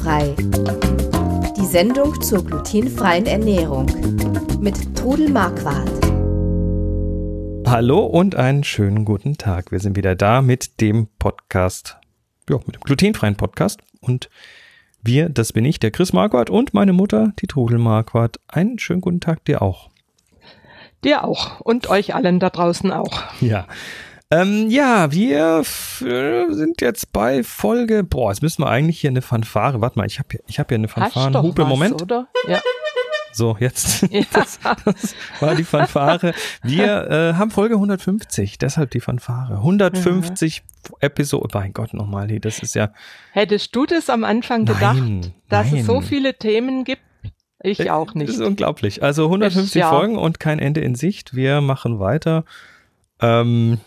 Glutenfrei. Die Sendung zur glutenfreien Ernährung mit Trudel Marquardt. Hallo und einen schönen guten Tag. Wir sind wieder da mit dem Podcast, ja, mit dem glutenfreien Podcast. Und wir, das bin ich, der Chris Marquardt und meine Mutter, die Trudel Marquardt. Einen schönen guten Tag dir auch. Dir auch und euch allen da draußen auch. Ja. Ähm, ja, wir sind jetzt bei Folge. Boah, jetzt müssen wir eigentlich hier eine Fanfare. Warte mal, ich habe hier, ich hab hier eine Fanfarenhupe. Moment. Oder? Ja. So, jetzt. Ja. Das, das, war die Fanfare. Wir äh, haben Folge 150, deshalb die Fanfare. 150 ja. Episoden. Mein Gott, nochmal, das ist ja. Hättest du das am Anfang gedacht, nein, dass nein. es so viele Themen gibt? Ich äh, auch nicht. Das ist unglaublich. Also 150 ich, ja. Folgen und kein Ende in Sicht. Wir machen weiter. Ähm,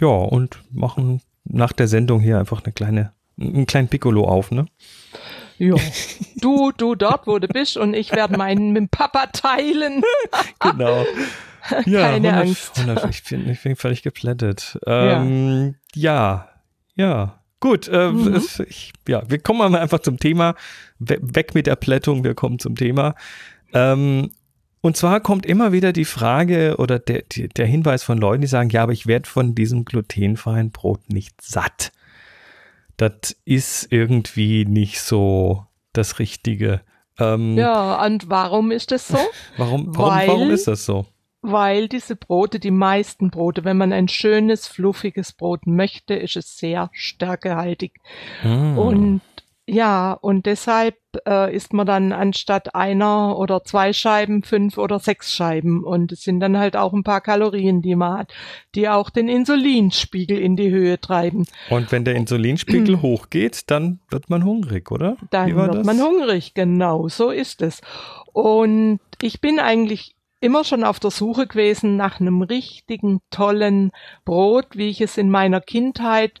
ja, und machen nach der Sendung hier einfach eine kleine, einen kleinen Piccolo auf, ne? Ja. Du, du dort, wo du bist und ich werde meinen mit Papa teilen. genau. Ja, Keine 100, Angst. 100, ich, bin, ich bin völlig geplättet. Ähm, ja. ja, ja. Gut, äh, mhm. ich, ja, wir kommen mal einfach zum Thema. Weg mit der Plättung, wir kommen zum Thema. Ähm, und zwar kommt immer wieder die Frage oder der, der Hinweis von Leuten, die sagen, ja, aber ich werde von diesem glutenfreien Brot nicht satt. Das ist irgendwie nicht so das Richtige. Ähm, ja, und warum ist das so? warum, warum, weil, warum ist das so? Weil diese Brote, die meisten Brote, wenn man ein schönes, fluffiges Brot möchte, ist es sehr stärkehaltig. Mm. Und ja, und deshalb äh, isst man dann anstatt einer oder zwei Scheiben fünf oder sechs Scheiben. Und es sind dann halt auch ein paar Kalorien, die man hat, die auch den Insulinspiegel in die Höhe treiben. Und wenn der Insulinspiegel hochgeht, dann wird man hungrig, oder? Dann wird das? man hungrig, genau, so ist es. Und ich bin eigentlich immer schon auf der Suche gewesen nach einem richtigen, tollen Brot, wie ich es in meiner Kindheit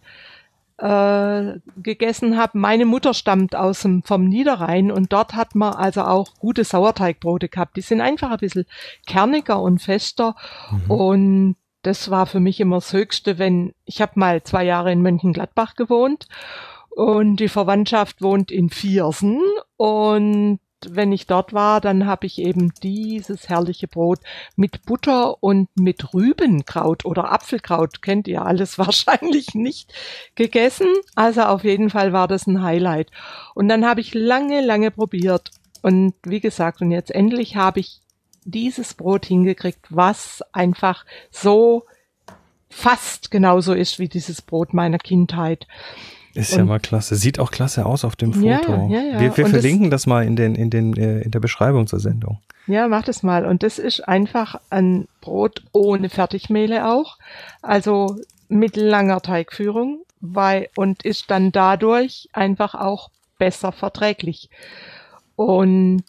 äh, gegessen habe. Meine Mutter stammt aus dem, vom Niederrhein und dort hat man also auch gute Sauerteigbrote gehabt. Die sind einfach ein bisschen kerniger und fester mhm. und das war für mich immer das Höchste, wenn ich habe mal zwei Jahre in Mönchengladbach gewohnt und die Verwandtschaft wohnt in Viersen und wenn ich dort war, dann habe ich eben dieses herrliche Brot mit Butter und mit Rübenkraut oder Apfelkraut, kennt ihr alles wahrscheinlich nicht, gegessen. Also auf jeden Fall war das ein Highlight. Und dann habe ich lange, lange probiert. Und wie gesagt, und jetzt endlich habe ich dieses Brot hingekriegt, was einfach so fast genauso ist wie dieses Brot meiner Kindheit. Ist und ja mal klasse. Sieht auch klasse aus auf dem Foto. Ja, ja, ja. Wir, wir verlinken das, das, mal in, den, in, den, äh, in der Beschreibung zur Sendung. Ja, mach das mal. Und das ist einfach ein Brot ohne Fertigmehle auch. Also mit langer Teigführung weil, und ist dann dadurch einfach auch besser verträglich. Und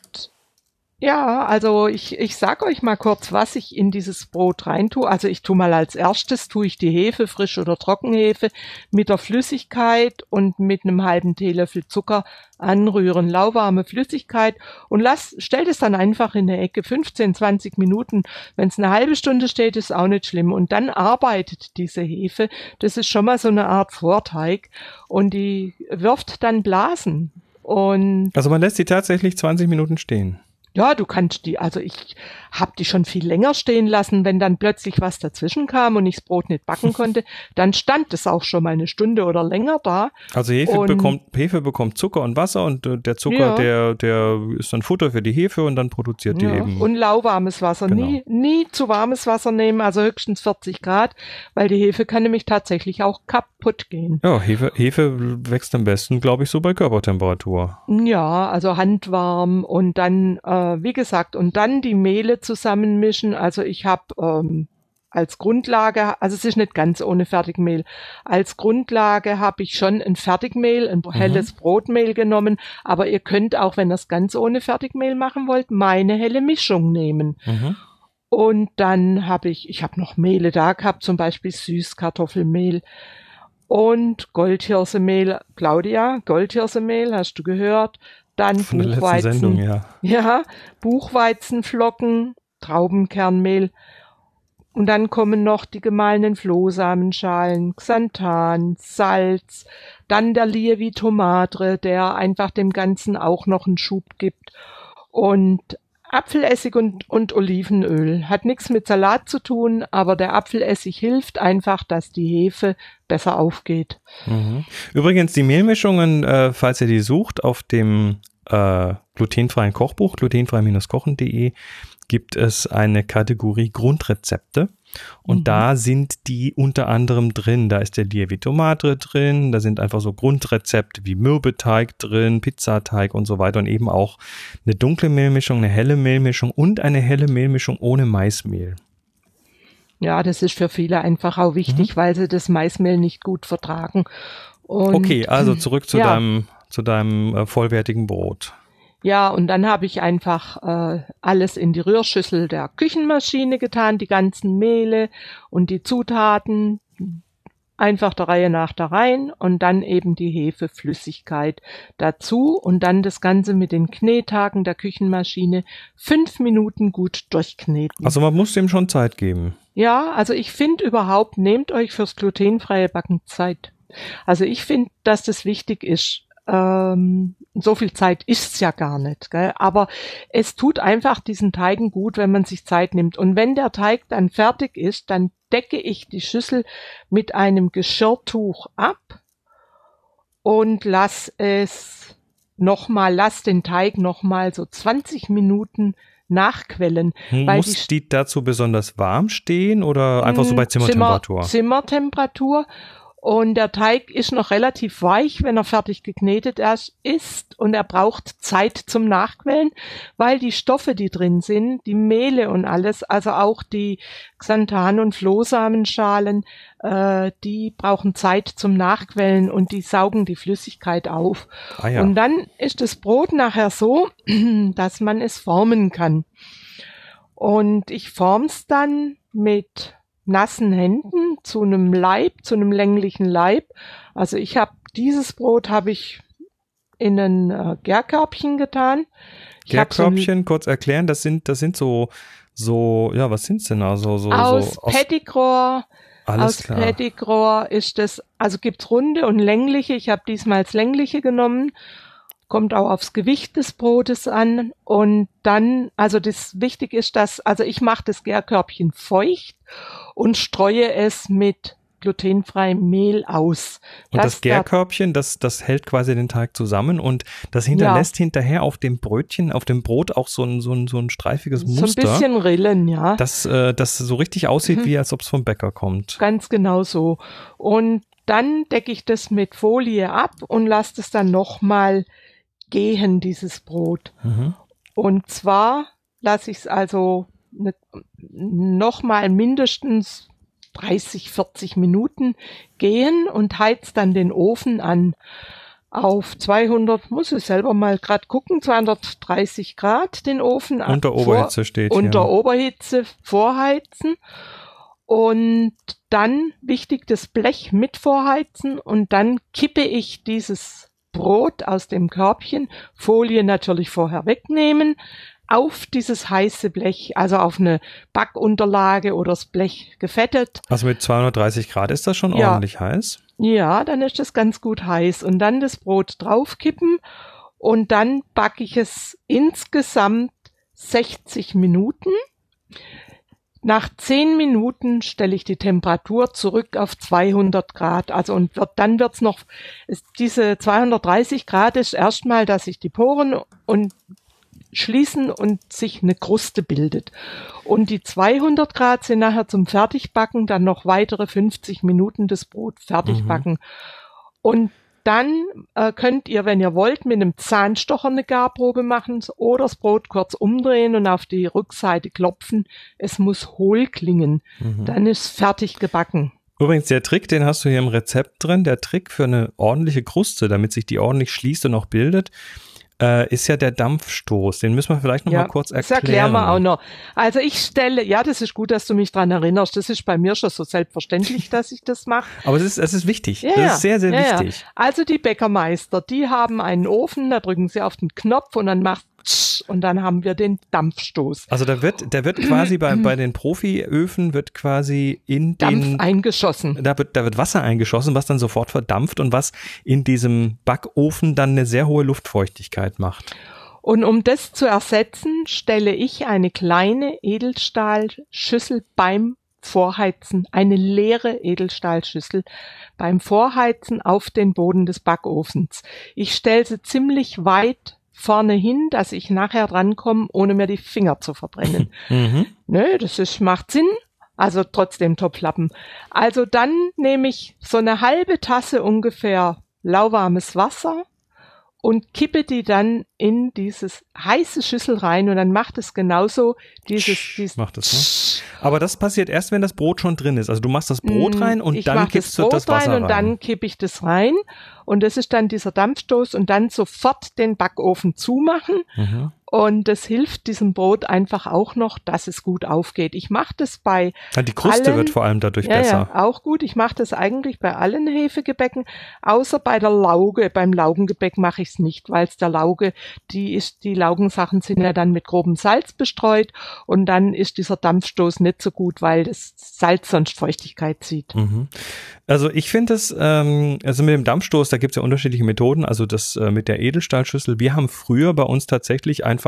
ja, also ich, ich sag euch mal kurz, was ich in dieses Brot rein tue. Also ich tue mal als erstes, tue ich die Hefe, frisch oder Trockenhefe, mit der Flüssigkeit und mit einem halben Teelöffel Zucker anrühren, lauwarme Flüssigkeit und lass, stellt es dann einfach in der Ecke 15, 20 Minuten. Wenn es eine halbe Stunde steht, ist auch nicht schlimm. Und dann arbeitet diese Hefe. Das ist schon mal so eine Art Vorteig und die wirft dann Blasen. Und also man lässt sie tatsächlich 20 Minuten stehen. Ja, du kannst die, also ich habe die schon viel länger stehen lassen, wenn dann plötzlich was dazwischen kam und ich das Brot nicht backen konnte, dann stand es auch schon mal eine Stunde oder länger da. Also Hefe und, bekommt Hefe bekommt Zucker und Wasser und äh, der Zucker, ja. der der ist dann Futter für die Hefe und dann produziert die ja. eben. Und lauwarmes Wasser, genau. nie nie zu warmes Wasser nehmen, also höchstens 40 Grad, weil die Hefe kann nämlich tatsächlich auch kaputt gehen. Ja, Hefe Hefe wächst am besten, glaube ich, so bei Körpertemperatur. Ja, also handwarm und dann äh, wie gesagt, und dann die Mehle zusammenmischen. Also ich habe ähm, als Grundlage, also es ist nicht ganz ohne Fertigmehl. Als Grundlage habe ich schon ein Fertigmehl, ein mhm. helles Brotmehl genommen, aber ihr könnt auch, wenn ihr es ganz ohne Fertigmehl machen wollt, meine helle Mischung nehmen. Mhm. Und dann habe ich, ich habe noch Mehle da gehabt, zum Beispiel Süßkartoffelmehl und Goldhirsemehl. Claudia, Goldhirsemehl, hast du gehört? Dann Von Buchweizen. Sendung, ja. ja, Buchweizenflocken, Traubenkernmehl Und dann kommen noch die gemahlenen Flohsamenschalen, Xanthan, Salz, dann der Lievi Tomatre, der einfach dem Ganzen auch noch einen Schub gibt. Und Apfelessig und, und Olivenöl. Hat nichts mit Salat zu tun, aber der Apfelessig hilft einfach, dass die Hefe besser aufgeht. Mhm. Übrigens, die Mehlmischungen, äh, falls ihr die sucht, auf dem äh, glutenfreien Kochbuch, glutenfrei-kochen.de, gibt es eine Kategorie Grundrezepte. Und mhm. da sind die unter anderem drin. Da ist der Lievitomato drin, da sind einfach so Grundrezepte wie Mürbeteig drin, Pizzateig und so weiter und eben auch eine dunkle Mehlmischung, eine helle Mehlmischung und eine helle Mehlmischung ohne Maismehl. Ja, das ist für viele einfach auch wichtig, mhm. weil sie das Maismehl nicht gut vertragen. Und, okay, also zurück zu ja. deinem, zu deinem äh, vollwertigen Brot. Ja, und dann habe ich einfach äh, alles in die Rührschüssel der Küchenmaschine getan, die ganzen Mehle und die Zutaten einfach der Reihe nach da rein und dann eben die Hefeflüssigkeit dazu und dann das Ganze mit den Knetagen der Küchenmaschine fünf Minuten gut durchkneten. Also man muss dem schon Zeit geben. Ja, also ich finde überhaupt, nehmt euch fürs glutenfreie Backen Zeit. Also ich finde, dass das wichtig ist ähm, so viel Zeit ist's ja gar nicht, gell? aber es tut einfach diesen Teigen gut, wenn man sich Zeit nimmt. Und wenn der Teig dann fertig ist, dann decke ich die Schüssel mit einem Geschirrtuch ab und lass es nochmal, lass den Teig nochmal so 20 Minuten nachquellen. Muss die, die, dazu besonders warm stehen oder einfach so bei Zimmertemperatur? Zimmer, Zimmertemperatur und der Teig ist noch relativ weich, wenn er fertig geknetet ist. Und er braucht Zeit zum Nachquellen, weil die Stoffe, die drin sind, die Mehle und alles, also auch die Xanthan- und Flohsamenschalen, äh, die brauchen Zeit zum Nachquellen und die saugen die Flüssigkeit auf. Ah ja. Und dann ist das Brot nachher so, dass man es formen kann. Und ich form's dann mit nassen Händen zu einem Leib, zu einem länglichen Leib. Also ich habe dieses Brot habe ich in ein äh, Gärkörbchen getan. Ich Gärkörbchen, so kurz erklären, das sind das sind so so ja, was sind's denn also so aus so, aus Petitgras alles aus klar. Petitgras ist das, also gibt's runde und längliche. Ich habe diesmal das längliche genommen kommt auch aufs Gewicht des Brotes an und dann, also das wichtig ist, dass, also ich mache das Gärkörbchen feucht und streue es mit glutenfreiem Mehl aus. Und das Gärkörbchen, das, das hält quasi den Teig zusammen und das hinterlässt ja. hinterher auf dem Brötchen, auf dem Brot auch so ein, so ein, so ein streifiges Muster. So ein bisschen Rillen, ja. Das, äh, das so richtig aussieht, mhm. wie als ob es vom Bäcker kommt. Ganz genau so. Und dann decke ich das mit Folie ab und lasse es dann nochmal gehen, dieses Brot. Mhm. Und zwar lasse ich es also ne, nochmal mindestens 30, 40 Minuten gehen und heiz dann den Ofen an auf 200, muss ich selber mal gerade gucken, 230 Grad den Ofen Unter vor, Oberhitze steht Unter ja. Oberhitze vorheizen und dann wichtig das Blech mit vorheizen und dann kippe ich dieses Brot aus dem Körbchen, Folie natürlich vorher wegnehmen, auf dieses heiße Blech, also auf eine Backunterlage oder das Blech gefettet. Also mit 230 Grad ist das schon ja. ordentlich heiß? Ja, dann ist das ganz gut heiß. Und dann das Brot draufkippen und dann backe ich es insgesamt 60 Minuten. Nach zehn Minuten stelle ich die Temperatur zurück auf 200 Grad. Also und wird, dann wird's noch, ist diese 230 Grad ist erstmal, dass sich die Poren und schließen und sich eine Kruste bildet. Und die 200 Grad sind nachher zum Fertigbacken, dann noch weitere 50 Minuten das Brot fertigbacken. Mhm. Und dann äh, könnt ihr, wenn ihr wollt, mit einem Zahnstocher eine Garprobe machen oder das Brot kurz umdrehen und auf die Rückseite klopfen. Es muss hohl klingen. Mhm. Dann ist fertig gebacken. Übrigens, der Trick, den hast du hier im Rezept drin, der Trick für eine ordentliche Kruste, damit sich die ordentlich schließt und auch bildet, äh, ist ja der Dampfstoß. Den müssen wir vielleicht noch ja, mal kurz erklären. Das erklären wir auch noch. Also ich stelle, ja, das ist gut, dass du mich dran erinnerst. Das ist bei mir schon so selbstverständlich, dass ich das mache. Aber es ist, es ist wichtig. Ja, das ist sehr, sehr ja, wichtig. Also die Bäckermeister, die haben einen Ofen, da drücken sie auf den Knopf und dann macht und dann haben wir den Dampfstoß. Also da wird, da wird quasi bei, bei den Profiöfen wird quasi in Dampf den eingeschossen. da wird, da wird Wasser eingeschossen, was dann sofort verdampft und was in diesem Backofen dann eine sehr hohe Luftfeuchtigkeit macht. Und um das zu ersetzen, stelle ich eine kleine Edelstahlschüssel beim Vorheizen, eine leere Edelstahlschüssel beim Vorheizen auf den Boden des Backofens. Ich stelle sie ziemlich weit vorne hin, dass ich nachher drankomme, ohne mir die Finger zu verbrennen. Mhm. Nö, das ist, macht Sinn. Also trotzdem Topflappen. Also dann nehme ich so eine halbe Tasse ungefähr lauwarmes Wasser und kippe die dann in dieses heiße Schüssel rein und dann macht es genauso dieses, dieses Macht es, ne? Aber das passiert erst, wenn das Brot schon drin ist. Also du machst das Brot rein und Mm, ich dann kippst das du Brot das Wasser rein. und dann kippe ich das rein und das ist dann dieser Dampfstoß und dann sofort den Backofen zumachen Mhm. Und das hilft diesem Brot einfach auch noch, dass es gut aufgeht. Ich mache das bei Ja, die Kruste allen- wird vor allem dadurch ja, besser. ja, auch gut. Ich mache das eigentlich bei allen Hefegebäcken, außer bei der Lauge. Beim Laugengebäck mache ich es nicht, weil es der Lauge, die ist, die Laugensachen sind ja dann mit grobem Salz bestreut und dann ist dieser Dampfstoß nicht so gut, weil das Salz sonst Feuchtigkeit zieht. Mhm. Also ich finde es, ähm, also mit dem Dampfstoß, da gibt es ja unterschiedliche Methoden. Also das äh, mit der Edelstahlschüssel, wir haben früher bei uns tatsächlich einfach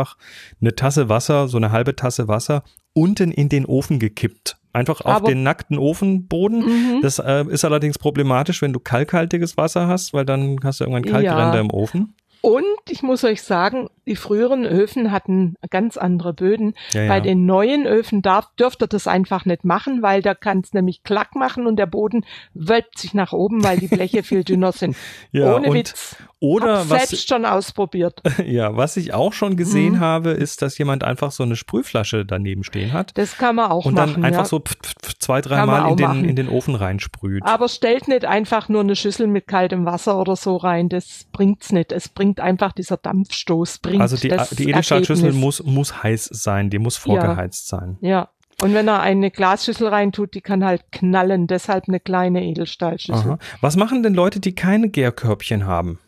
eine Tasse Wasser, so eine halbe Tasse Wasser unten in den Ofen gekippt. Einfach auf Aber- den nackten Ofenboden. Mhm. Das äh, ist allerdings problematisch, wenn du kalkhaltiges Wasser hast, weil dann hast du irgendwann Ja. Kalkränder im Ofen. Und ich muss euch sagen, die früheren Öfen hatten ganz andere Böden. Ja, Bei ja. den neuen Öfen darf, dürft ihr das einfach nicht machen, weil da kann es nämlich Klack machen und der Boden wölbt sich nach oben, weil die Bleche viel dünner sind. Ja, Ohne und- Witz. Oder Hab was, selbst schon ausprobiert. ja, was ich auch schon gesehen Mhm. habe, ist, dass jemand einfach so eine Sprühflasche daneben stehen hat Das kann man auch und machen. dann einfach ja. so pf, pf, zwei, dreimal in auch den, machen. in den Ofen reinsprüht. Aber stellt nicht einfach nur eine Schüssel mit kaltem Wasser oder so rein. Das bringt's nicht. Es bringt einfach dieser Dampfstoß. Bringt Also die, das die Edelstahlschüssel muss, muss heiß sein, die muss vorgeheizt sein. Ja. Und wenn er eine Glasschüssel reintut, die kann halt knallen. Deshalb eine kleine Edelstahlschüssel. Aha. Was machen denn Leute, die keine Gärkörbchen haben?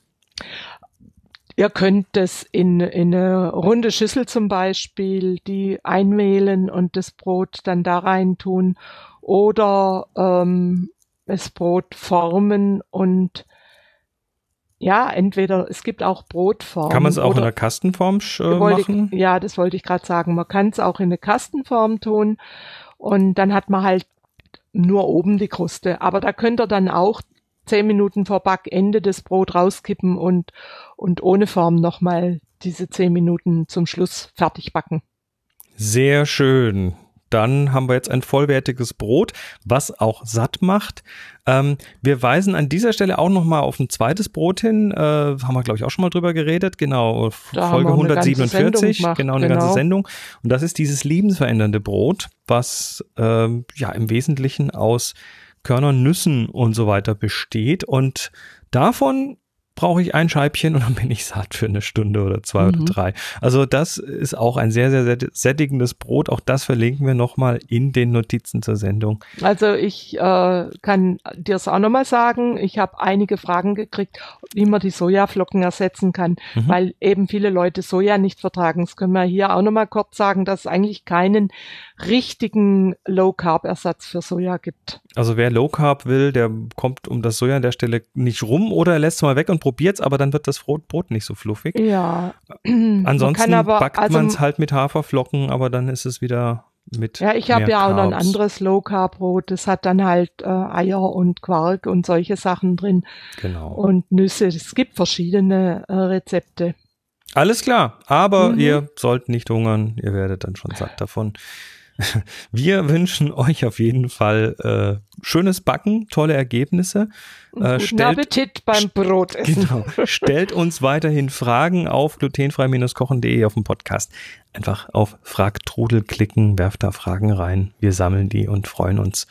Ihr könnt das in, in eine runde Schüssel zum Beispiel, die einmehlen und das Brot dann da rein tun oder ähm, das Brot formen und ja, entweder es gibt auch Brotformen. Kann man es auch in einer Kastenform äh, machen? Ich, ja, das wollte ich gerade sagen. Man kann es auch in eine Kastenform tun und dann hat man halt nur oben die Kruste. Aber da könnt ihr dann auch zehn Minuten vor Backende das Brot rauskippen und, und ohne Form nochmal diese zehn Minuten zum Schluss fertig backen. Sehr schön. Dann haben wir jetzt ein vollwertiges Brot, was auch satt macht. Ähm, wir weisen an dieser Stelle auch nochmal auf ein zweites Brot hin. Äh, haben wir, glaube ich, auch schon mal drüber geredet. Genau, Da Folge haben wir eine ganze 147. Sendung gemacht, genau, eine genau. ganze Sendung. Und das ist dieses lebensverändernde Brot, was ähm, ja im Wesentlichen aus Körnern, Nüssen und so weiter besteht. Und davon brauche ich ein Scheibchen und dann bin ich satt für eine Stunde oder zwei Mhm. oder drei. Also das ist auch ein sehr, sehr, sehr sättigendes Brot. Auch das verlinken wir nochmal in den Notizen zur Sendung. Also ich äh, kann dir es auch nochmal sagen, ich habe einige Fragen gekriegt, wie man die Sojaflocken ersetzen kann, Mhm. weil eben viele Leute Soja nicht vertragen. Das können wir hier auch nochmal kurz sagen, dass es eigentlich keinen richtigen Low-Carb-Ersatz für Soja gibt. Also wer Low Carb will, der kommt um das Soja an der Stelle nicht rum oder er lässt es mal weg und probiert's, aber dann wird das Brot, Brot nicht so fluffig. Ja. Ansonsten man aber, backt also, man es halt mit Haferflocken, aber dann ist es wieder mit Ja, ich habe ja auch noch ein Carbs. anderes Low-Carb-Brot. Das hat dann halt äh, Eier und Quark und solche Sachen drin Genau. und Nüsse. Es gibt verschiedene äh, Rezepte. Alles klar, aber Mhm. ihr sollt nicht hungern, ihr werdet dann schon satt davon. Wir wünschen euch auf jeden Fall äh, schönes Backen, tolle Ergebnisse. Äh, guten stellt- Appetit beim Brotessen. Genau. Stellt uns weiterhin Fragen auf glutenfrei-kochen.de auf dem Podcast. Einfach auf Fragtrudel klicken, werft da Fragen rein. Wir sammeln die und freuen uns,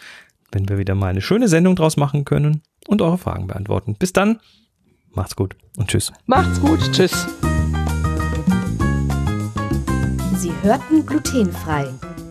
wenn wir wieder mal eine schöne Sendung draus machen können und eure Fragen beantworten. Bis dann, macht's gut und tschüss. Macht's gut. Tschüss. Sie hörten glutenfrei.